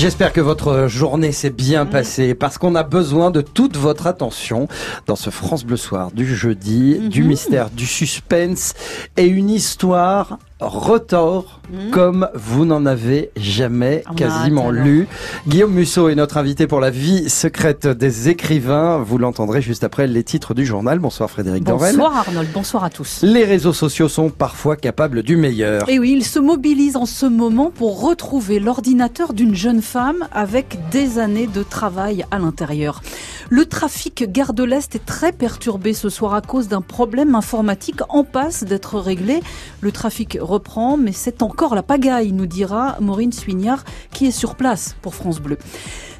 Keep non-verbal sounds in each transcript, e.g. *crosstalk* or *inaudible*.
J'espère que votre journée s'est bien Mm. passée parce qu'on a besoin de toute votre attention dans ce France Bleu Soir du jeudi, du mystère, du suspense et une histoire retors Mhm. comme vous n'en avez jamais On quasiment lu. Guillaume Musso est notre invité pour la vie secrète des écrivains. Vous l'entendrez juste après les titres du journal. Bonsoir Frédéric Dorel. Bonsoir Arnold, bonsoir à tous. Les réseaux sociaux sont parfois capables du meilleur. Et oui, il se mobilise en ce moment pour retrouver l'ordinateur d'une jeune femme avec des années de travail à l'intérieur. Le trafic gare de l'Est est très perturbé ce soir à cause d'un problème informatique en passe d'être réglé. Le trafic reprend, mais c'est encore la pagaille, nous dira Maureen Suignard, qui est sur place pour France Bleu.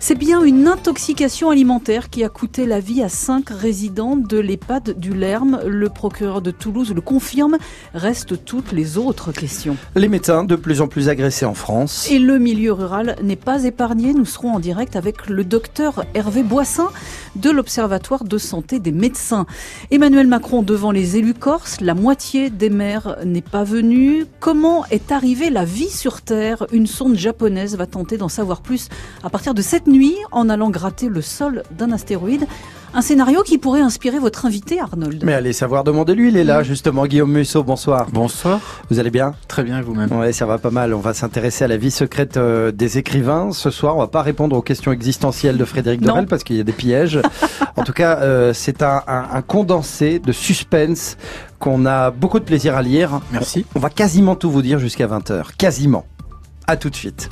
C'est bien une intoxication alimentaire qui a coûté la vie à cinq résidents de l'EHPAD du Lerme. Le procureur de Toulouse le confirme. Restent toutes les autres questions. Les médecins de plus en plus agressés en France. Et le milieu rural n'est pas épargné. Nous serons en direct avec le docteur Hervé Boissin de l'Observatoire de santé des médecins. Emmanuel Macron devant les élus corses. La moitié des maires n'est pas venue. Comment est arrivée la vie sur Terre? Une sonde japonaise va tenter d'en savoir plus à partir de cette nuit en allant gratter le sol d'un astéroïde. Un scénario qui pourrait inspirer votre invité Arnold. Mais allez savoir, demandez-lui, il est là justement. Guillaume Musso, bonsoir. Bonsoir. Vous allez bien? Très bien, vous-même Ouais, ça va pas mal. On va s'intéresser à la vie secrète euh, des écrivains. Ce soir, on va pas répondre aux questions existentielles de Frédéric. Dorel parce qu'il y a des pièges. *laughs* en tout cas, euh, c'est un, un- un condensé de suspense qu'on a beaucoup de plaisir à lire. Merci. On va quasiment tout vous dire jusqu'à 20h. Quasiment. À tout de suite.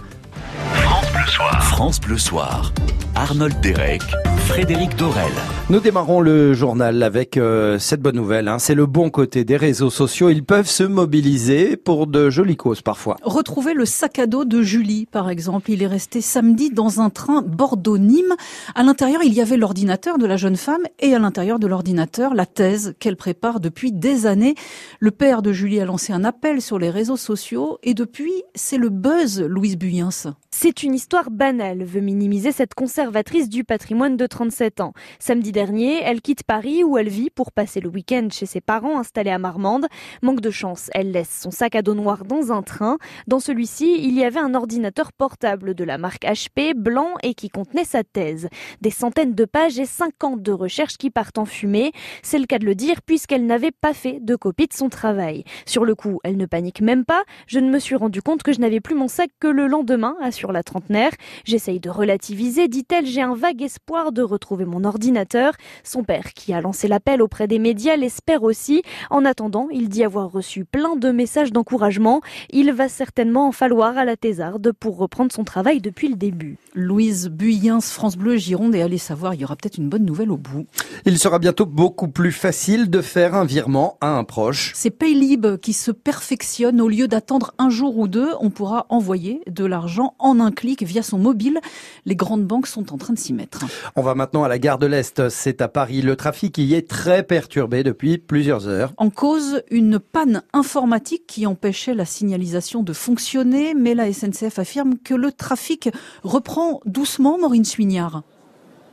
France Bleu Soir. Arnold Derek, Frédéric Dorel. Nous démarrons le journal avec euh, cette bonne nouvelle. hein. C'est le bon côté des réseaux sociaux. Ils peuvent se mobiliser pour de jolies causes parfois. Retrouver le sac à dos de Julie, par exemple. Il est resté samedi dans un train Bordeaux-Nîmes. À l'intérieur, il y avait l'ordinateur de la jeune femme et à l'intérieur de l'ordinateur, la thèse qu'elle prépare depuis des années. Le père de Julie a lancé un appel sur les réseaux sociaux et depuis, c'est le buzz, Louise Buyens. C'est une histoire banale, veut minimiser cette conservatrice du patrimoine de 37 ans. Samedi dernier, elle quitte Paris où elle vit pour passer le week-end chez ses parents installés à Marmande. Manque de chance, elle laisse son sac à dos noir dans un train. Dans celui-ci, il y avait un ordinateur portable de la marque HP, blanc et qui contenait sa thèse. Des centaines de pages et 50 de recherches qui partent en fumée. C'est le cas de le dire puisqu'elle n'avait pas fait de copie de son travail. Sur le coup, elle ne panique même pas. Je ne me suis rendu compte que je n'avais plus mon sac que le lendemain, assure la trentenaire. J'essaye de relativiser, dit-elle, j'ai un vague espoir de retrouver mon ordinateur. Son père, qui a lancé l'appel auprès des médias, l'espère aussi. En attendant, il dit avoir reçu plein de messages d'encouragement. Il va certainement en falloir à la thésarde pour reprendre son travail depuis le début. Louise Buyens, France Bleu, Gironde, et allez savoir, il y aura peut-être une bonne nouvelle au bout. Il sera bientôt beaucoup plus facile de faire un virement à un proche. C'est Paylib qui se perfectionne. Au lieu d'attendre un jour ou deux, on pourra envoyer de l'argent en un clic via son mobile. Les grandes banques sont en train de s'y mettre. On va maintenant à la gare de l'Est. C'est à Paris. Le trafic y est très perturbé depuis plusieurs heures. En cause, une panne informatique qui empêchait la signalisation de fonctionner, mais la SNCF affirme que le trafic reprend doucement, Maureen Suignard.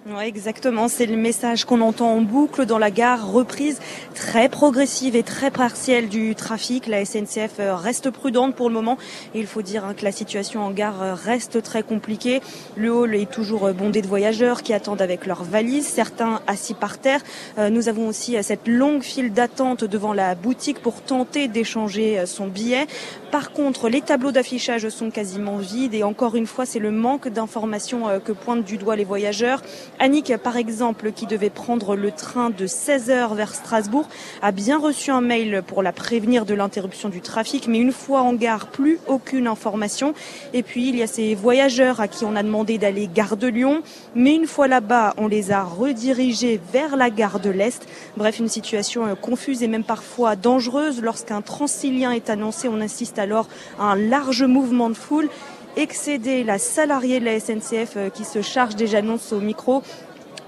Ouais, exactement, c'est le message qu'on entend en boucle dans la gare, reprise très progressive et très partielle du trafic. La SNCF euh, reste prudente pour le moment et il faut dire hein, que la situation en gare euh, reste très compliquée. Le hall est toujours euh, bondé de voyageurs qui attendent avec leurs valises, certains assis par terre. Nous avons aussi cette longue file d'attente devant la boutique pour tenter d'échanger son billet. Par contre, les tableaux d'affichage sont quasiment vides et encore une fois, c'est le manque d'informations que pointent du doigt les voyageurs. Annick, par exemple, qui devait prendre le train de 16h vers Strasbourg, a bien reçu un mail pour la prévenir de l'interruption du trafic, mais une fois en gare, plus aucune information. Et puis, il y a ces voyageurs à qui on a demandé d'aller gare de Lyon, mais une fois là-bas, on les a redirigés vers la gare de l'Est. Bref, une situation confuse et même parfois dangereuse. Lorsqu'un transilien est annoncé, on assiste alors à un large mouvement de foule excéder la salariée de la SNCF euh, qui se charge des annonces au micro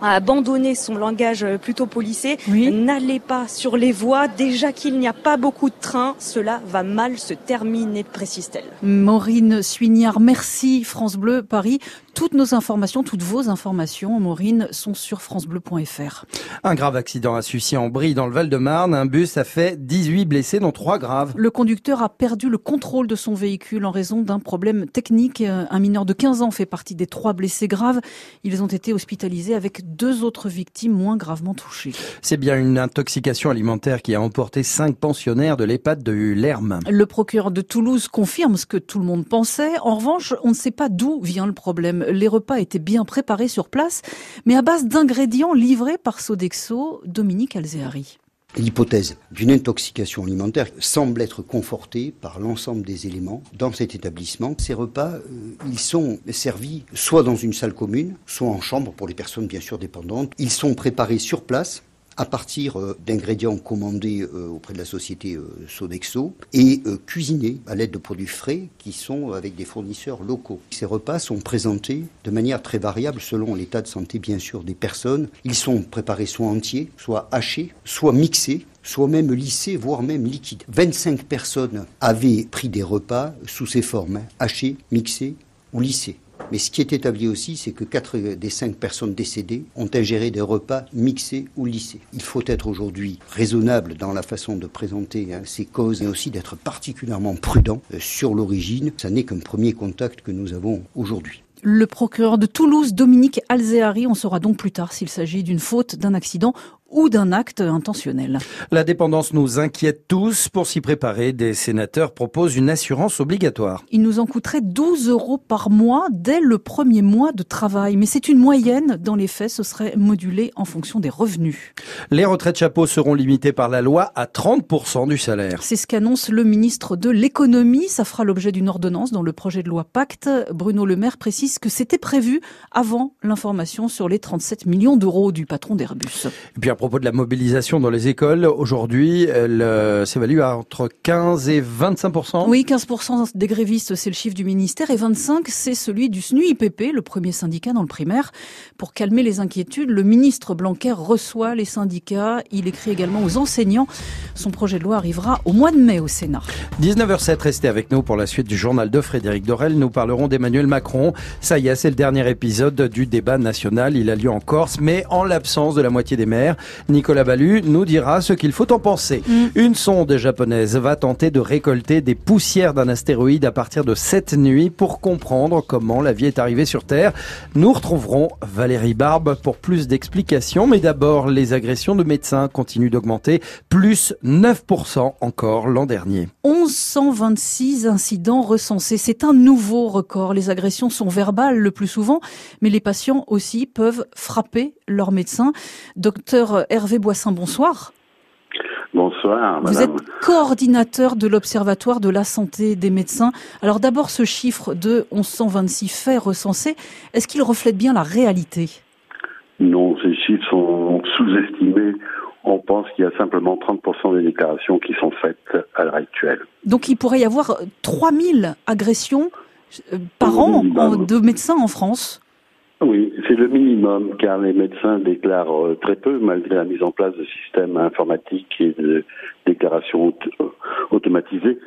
a abandonné son langage euh, plutôt policé. Oui. N'allez pas sur les voies. Déjà qu'il n'y a pas beaucoup de trains, cela va mal se terminer, précise-t-elle. Maureen Suignard, merci France Bleu Paris. Toutes nos informations, toutes vos informations, Maureen, sont sur francebleu.fr. Un grave accident a Sucy en Brie dans le Val-de-Marne. Un bus a fait 18 blessés, dont 3 graves. Le conducteur a perdu le contrôle de son véhicule en raison d'un problème technique. Un mineur de 15 ans fait partie des trois blessés graves. Ils ont été hospitalisés avec deux autres victimes moins gravement touchées. C'est bien une intoxication alimentaire qui a emporté cinq pensionnaires de l'EHPAD de Lerme. Le procureur de Toulouse confirme ce que tout le monde pensait. En revanche, on ne sait pas d'où vient le problème les repas étaient bien préparés sur place, mais à base d'ingrédients livrés par Sodexo, Dominique Alzéari. L'hypothèse d'une intoxication alimentaire semble être confortée par l'ensemble des éléments dans cet établissement. Ces repas, euh, ils sont servis soit dans une salle commune, soit en chambre pour les personnes bien sûr dépendantes. Ils sont préparés sur place à partir euh, d'ingrédients commandés euh, auprès de la société euh, Sodexo et cuisinés à l'aide de produits frais qui sont avec des fournisseurs locaux. Ces repas sont présentés de manière très variable selon l'état de santé bien sûr des personnes. Ils sont préparés soit entiers, soit hachés, soit mixés soit même lissés, voire même liquides. 25 personnes avaient pris des repas sous ces formes, hein, hachés, mixés ou lissés. Mais ce qui est établi aussi, c'est que quatre des cinq personnes décédées ont ingéré des repas mixés ou lissés. Il faut être aujourd'hui raisonnable dans la façon de présenter hein, ces causes et aussi d'être particulièrement prudent euh, sur l'origine. Ça n'est qu'un premier contact que nous avons aujourd'hui. Le procureur de Toulouse, Dominique Alzéari, on saura donc plus tard s'il s'agit d'une faute, d'un accident ou d'un acte intentionnel. La dépendance nous inquiète tous. Pour s'y préparer, des sénateurs proposent une assurance obligatoire. Il nous en coûterait 12 euros par mois dès le premier mois de travail. Mais c'est une moyenne. Dans les faits, ce serait modulé en fonction des revenus. Les retraites chapeaux seront limitées par la loi à 30% du salaire. C'est ce qu'annonce le ministre de l'économie. Ça fera l'objet d'une ordonnance dans le projet de loi Pacte. Bruno Le Maire précise que c'était prévu avant l'information sur les 37 millions d'euros du patron d'Airbus. Et puis à propos de la mobilisation dans les écoles, aujourd'hui, elle euh, s'évalue à entre 15 et 25 Oui, 15 des grévistes, c'est le chiffre du ministère, et 25, c'est celui du SNUIPP, le premier syndicat dans le primaire. Pour calmer les inquiétudes, le ministre Blanquer reçoit les syndicats. Il écrit également aux enseignants. Son projet de loi arrivera au mois de mai au Sénat. 19h07, restez avec nous pour la suite du journal de Frédéric Dorel. Nous parlerons d'Emmanuel Macron. Ça y est, c'est le dernier épisode du débat national. Il a lieu en Corse, mais en l'absence de la moitié des maires. Nicolas Ballu nous dira ce qu'il faut en penser. Mm. Une sonde japonaise va tenter de récolter des poussières d'un astéroïde à partir de cette nuit pour comprendre comment la vie est arrivée sur Terre. Nous retrouverons Valérie Barbe pour plus d'explications, mais d'abord les agressions de médecins continuent d'augmenter, plus 9% encore l'an dernier. 1126 incidents recensés, c'est un nouveau record. Les agressions sont verbales le plus souvent, mais les patients aussi peuvent frapper leur médecin. Docteur Hervé Boissin, bonsoir. Bonsoir. Vous êtes coordinateur de l'Observatoire de la santé des médecins. Alors d'abord, ce chiffre de 1126 faits recensés, est-ce qu'il reflète bien la réalité? Non, ces chiffres sont sous-estimés. On pense qu'il y a simplement 30% des déclarations qui sont faites à l'heure actuelle. Donc il pourrait y avoir 3000 agressions euh, par an de médecins en France oui, c'est le minimum, car les médecins déclarent euh, très peu, malgré la mise en place de systèmes informatiques et de déclarations euh, automatisées.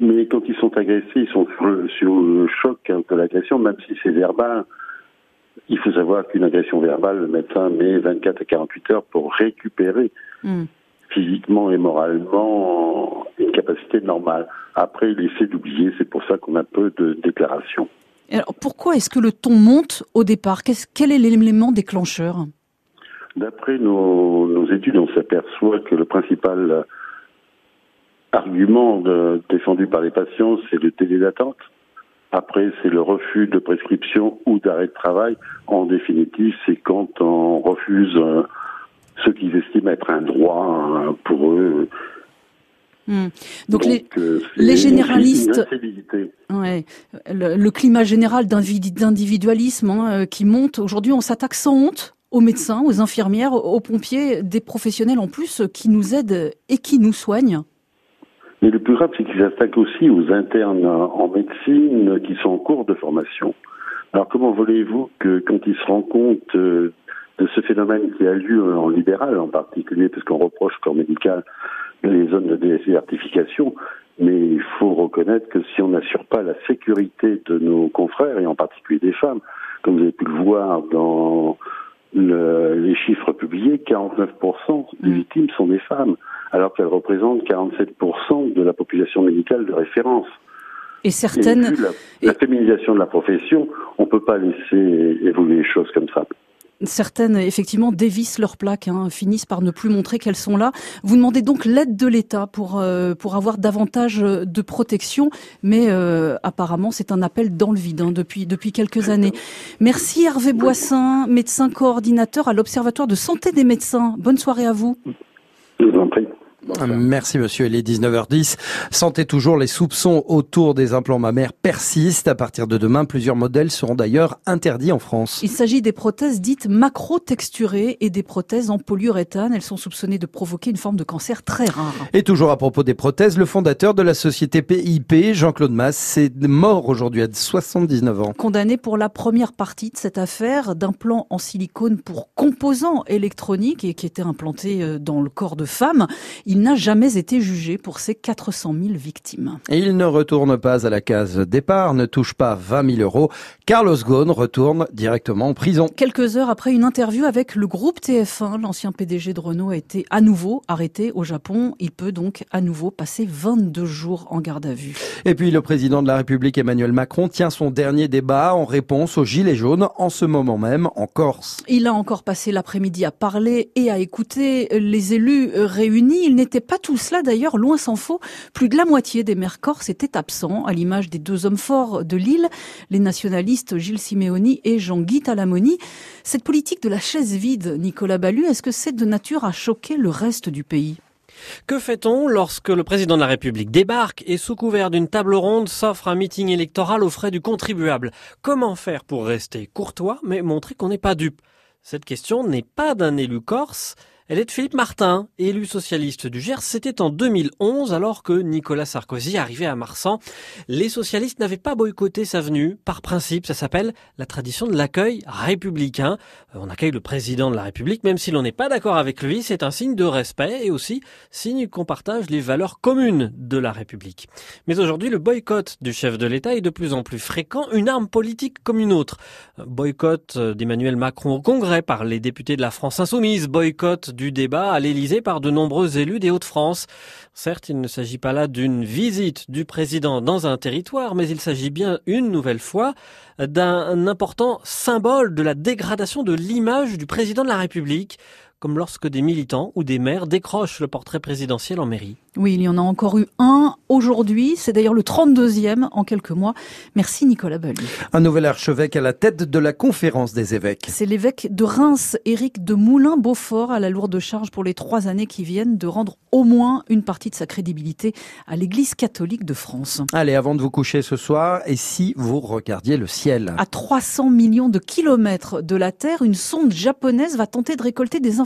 Mais quand ils sont agressés, ils sont sur le, choc de l'agression, même si c'est verbal. Il faut savoir qu'une agression verbale, le médecin met 24 à 48 heures pour récupérer hmm. physiquement et moralement une capacité normale. Après, il essaie d'oublier, c'est pour ça qu'on a peu de déclarations. Alors pourquoi est-ce que le ton monte au départ? Quel est l'élément déclencheur? D'après nos, études, on s'aperçoit que le principal argument défendu par les patients, c'est le délai d'attente. Après, c'est le refus de prescription ou d'arrêt de travail. En définitive, c'est quand on refuse euh, ce qu'ils estiment être un droit euh, pour eux Hmm. Donc, les, euh, les généralistes, ouais, le, climat général d'individualisme hein, euh, qui monte. Aujourd'hui, on s'attaque sans honte aux médecins, aux infirmières, aux pompiers, des professionnels en plus qui nous aident et qui nous soignent. Mais le plus grave, c'est qu'ils s'attaquent aussi aux internes en médecine qui sont en cours de formation. Alors comment voulez-vous que quand ils se rendent compte euh, de ce phénomène qui a lieu en libéral en particulier, parce qu'on reproche corps médical les zones de désertification, Mais il faut reconnaître que si on n'assure pas la sécurité de nos confrères, et en particulier des femmes, comme vous avez pu le voir dans les chiffres publiés, 49% des mm. victimes sont des femmes, alors qu'elles représentent 47% de la population médicale de référence. Et certaines. la, féminisation de la profession, on ne peut pas laisser évoluer les choses comme ça certaines effectivement dévissent leurs plaques, hein, finissent par ne plus montrer qu'elles sont là. Vous demandez donc l'aide de l'État pour euh, pour avoir davantage de protection, mais euh, apparemment c'est un appel dans le vide hein, depuis depuis quelques années. Merci Hervé Boissin, médecin coordinateur à l'Observatoire de santé des médecins. Bonne soirée à vous. Je vous en prie. Merci monsieur, il est 19h10. Sentez toujours, les soupçons autour des implants mammaires persistent. À partir de demain, plusieurs modèles seront d'ailleurs interdits en France. Il s'agit des prothèses dites macro-texturées et des prothèses en polyuréthane. Elles sont soupçonnées de provoquer une forme de cancer très rare. Et toujours à propos des prothèses, le fondateur de la société PIP, Jean-Claude Masse, est mort aujourd'hui à 79 ans. Condamné pour la première partie de cette affaire d'implant en silicone pour composants électroniques et qui était implanté euh, dans le corps de femme. Il n'a jamais été jugé pour ses 400 000 victimes. Et il ne retourne pas à la case départ, ne touche pas 20 000 euros. Carlos Ghosn retourne directement en prison. Quelques heures après une interview avec le groupe TF1, l'ancien PDG de Renault a été à nouveau arrêté au Japon. Il peut donc à nouveau passer 22 jours en garde à vue. Et puis le président de la République Emmanuel Macron tient son dernier débat en réponse aux Gilets jaunes en ce moment même en Corse. Il a encore passé l'après-midi à parler et à écouter les élus réunis. Il n'était pas tout cela d'ailleurs, loin s'en faut. Plus de la moitié des maires corses étaient absents, à l'image des deux hommes forts de l'île, les nationalistes Gilles Simeoni et Jean-Guy Talamoni. Cette politique de la chaise vide, Nicolas Ballu, est-ce que c'est de nature à choquer le reste du pays? Que fait-on lorsque le président de la République débarque et sous couvert d'une table ronde s'offre un meeting électoral aux frais du contribuable? Comment faire pour rester courtois mais montrer qu'on n'est pas dupe? Cette question n'est pas d'un élu corse, elle est de Philippe Martin, élu socialiste du Gers. C'était en 2011, alors que Nicolas Sarkozy arrivait à Marsan. Les socialistes n'avaient pas boycotté sa venue. Par principe, ça s'appelle la tradition de l'accueil républicain. Euh, on accueille le président de la République, même si l'on n'est pas d'accord avec lui. C'est un signe de respect et aussi signe qu'on partage les valeurs communes de la République. Mais aujourd'hui, le boycott du chef de l'État est de plus en plus fréquent, une arme politique comme une autre. Boycott euh, d'Emmanuel Macron au Congrès par les députés de la France insoumise, boycott du débat à l'Élysée par de nombreux élus des Hauts-de-France. Certes, il ne s'agit pas là d'une visite du président dans un territoire, mais il s'agit bien une nouvelle fois d'un important symbole de la dégradation de l'image du président de la République comme lorsque des militants ou des maires décrochent le portrait présidentiel en mairie. Oui, il y en a encore eu un aujourd'hui. C'est d'ailleurs le 32e en quelques mois. Merci Nicolas Ballu. Un nouvel archevêque à la tête de la conférence des évêques. C'est l'évêque de Reims, Éric de Moulin-Beaufort, à la lourde charge pour les trois années qui viennent de rendre au moins une partie de sa crédibilité à l'Église catholique de France. Allez, avant de vous coucher ce soir, et si vous regardiez le ciel? À 300 millions de kilomètres de la Terre, une sonde japonaise va tenter de récolter des informations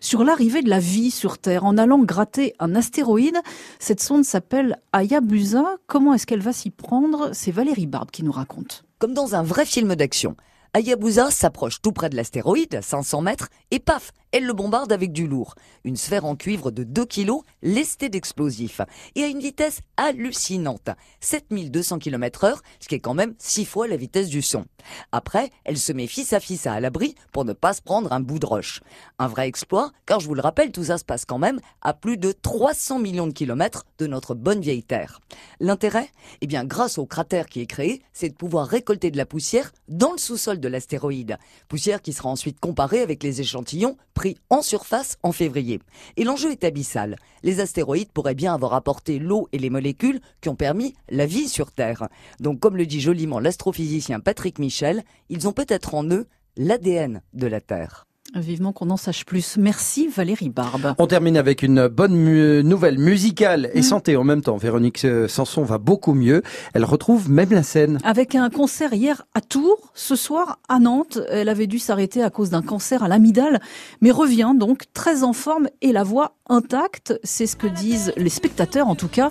sur l'arrivée de la vie sur Terre en allant gratter un astéroïde. Cette sonde s'appelle Hayabusa. Comment est-ce qu'elle va s'y prendre? C'est Valérie Barbe qui nous raconte. Comme dans un vrai film d'action. Hayabusa s'approche tout près de l'astéroïde, à 500 mètres, et paf, elle le bombarde avec du lourd. Une sphère en cuivre de 2 kg, lestée d'explosifs, et à une vitesse hallucinante, 7200 km heure, ce qui est quand même 6 fois la vitesse du son. Après, elle se met fils à fils à l'abri pour ne pas se prendre un bout de roche. Un vrai exploit, car je vous le rappelle, tout ça se passe quand même à plus de 300 millions de kilomètres de notre bonne vieille Terre. L'intérêt? Eh bien, grâce au cratère qui est créé, c'est de pouvoir récolter de la poussière dans le sous-sol de l'astéroïde. Poussière qui sera ensuite comparée avec les échantillons pris en surface en février. Et l'enjeu est abyssal. Les astéroïdes pourraient bien avoir apporté l'eau et les molécules qui ont permis la vie sur Terre. Donc, comme le dit joliment l'astrophysicien Patrick Michel, ils ont peut-être en eux l'ADN de la Terre. Vivement qu'on en sache plus. Merci Valérie Barbe. On termine avec une bonne nouvelle musicale et mm. santé en même temps. Véronique euh, Sanson va beaucoup mieux. Elle retrouve même la scène. Avec un concert hier à Tours, ce soir à Nantes. Elle avait dû s'arrêter à cause d'un cancer à l'amidale, mais revient donc très en forme et la voix intacte. C'est ce que disent les spectateurs en tout cas,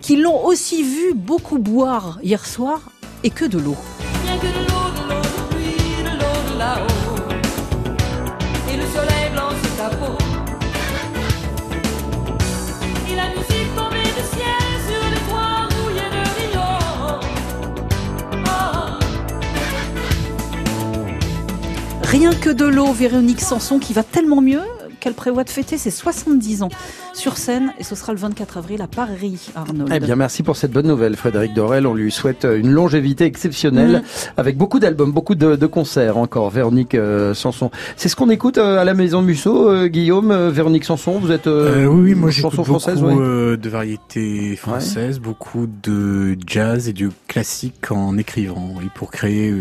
qui l'ont aussi vu beaucoup boire hier soir et que de l'eau. Rien que de l'eau, Véronique Sanson qui va tellement mieux qu'elle prévoit de fêter ses 70 ans sur scène et ce sera le 24 avril à Paris, Arnaud. Eh bien, merci pour cette bonne nouvelle, Frédéric Dorel. On lui souhaite une longévité exceptionnelle mmh. avec beaucoup d'albums, beaucoup de, de, concerts encore. Véronique euh, Sanson. C'est ce qu'on écoute euh, à la Maison Musso, euh, Guillaume. Euh, Véronique Sanson, vous êtes oui, oui, moi chanson française, beaucoup de variétés françaises, beaucoup de jazz et du classique en écrivant, oui, pour créer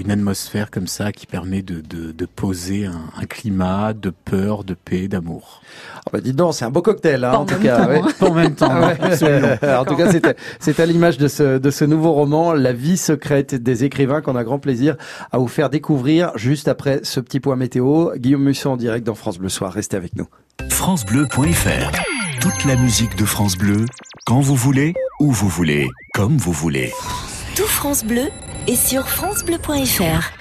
une atmosphère comme ça qui permet de, de, de poser un, un, climat de peur, de paix, d'amour. Oh bah dites donc, c'est un beau cocktail, hein, en, tout cas, ouais. en même temps. Ah ouais. en tout cas, c'est à l'image de ce, de ce nouveau roman, La vie secrète des écrivains, qu'on a grand plaisir à vous faire découvrir juste après ce petit point météo. Guillaume Musso en direct dans France Bleu Soir. Restez avec nous. FranceBleu.fr Toute la musique de France Bleu, quand vous voulez, où vous voulez, comme vous voulez. Tout France Bleu et sur francebleu.fr.